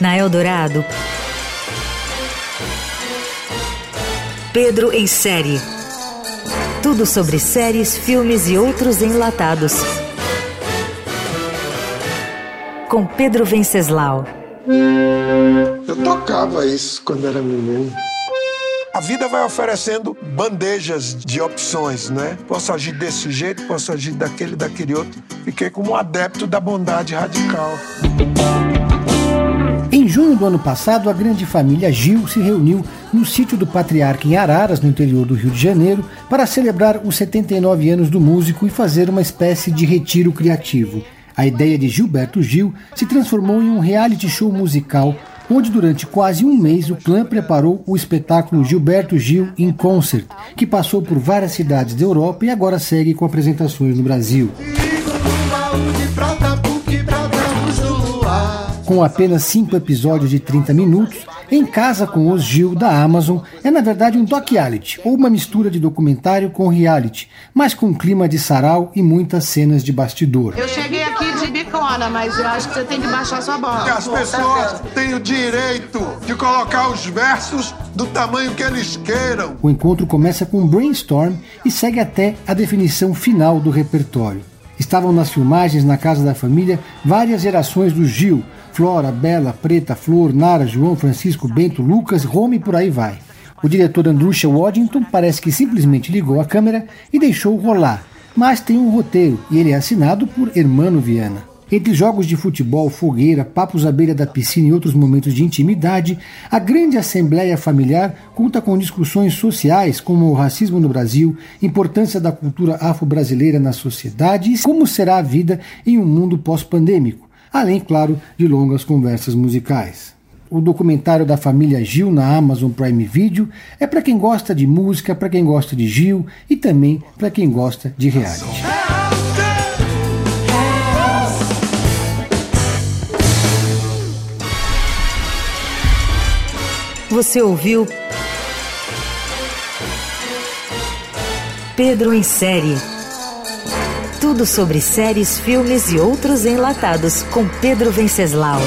Na Eldorado, Pedro em série. Tudo sobre séries, filmes e outros enlatados. Com Pedro Venceslau. Eu tocava isso quando era menino. A vida vai oferecendo bandejas de opções, né? Posso agir desse jeito, posso agir daquele, daquele outro. Fiquei como um adepto da bondade radical. Em junho do ano passado, a grande família Gil se reuniu no sítio do Patriarca em Araras, no interior do Rio de Janeiro, para celebrar os 79 anos do músico e fazer uma espécie de retiro criativo. A ideia de Gilberto Gil se transformou em um reality show musical, onde durante quase um mês o clã preparou o espetáculo Gilberto Gil in Concert, que passou por várias cidades da Europa e agora segue com apresentações no Brasil. com apenas cinco episódios de 30 minutos, Em Casa com os Gil da Amazon é na verdade um doc-reality, ou uma mistura de documentário com reality, mas com clima de sarau e muitas cenas de bastidor. Eu cheguei aqui de bicona, mas eu acho que você tem que baixar sua bola. As pessoas têm o direito de colocar os versos do tamanho que eles queiram. O encontro começa com um brainstorm e segue até a definição final do repertório. Estavam nas filmagens na casa da família várias gerações do Gil, Flora, Bela, Preta, Flor, Nara, João, Francisco, Bento, Lucas, Rome e por aí vai. O diretor Andrusha Waddington parece que simplesmente ligou a câmera e deixou rolar, mas tem um roteiro e ele é assinado por Hermano Viana. Entre jogos de futebol, fogueira, papos à beira da piscina e outros momentos de intimidade, a grande assembleia familiar conta com discussões sociais como o racismo no Brasil, importância da cultura afro-brasileira na sociedade e como será a vida em um mundo pós-pandêmico além, claro, de longas conversas musicais. O documentário da família Gil na Amazon Prime Video é para quem gosta de música, para quem gosta de Gil e também para quem gosta de reality. Você ouviu Pedro em série tudo sobre séries, filmes e outros enlatados com Pedro Venceslau.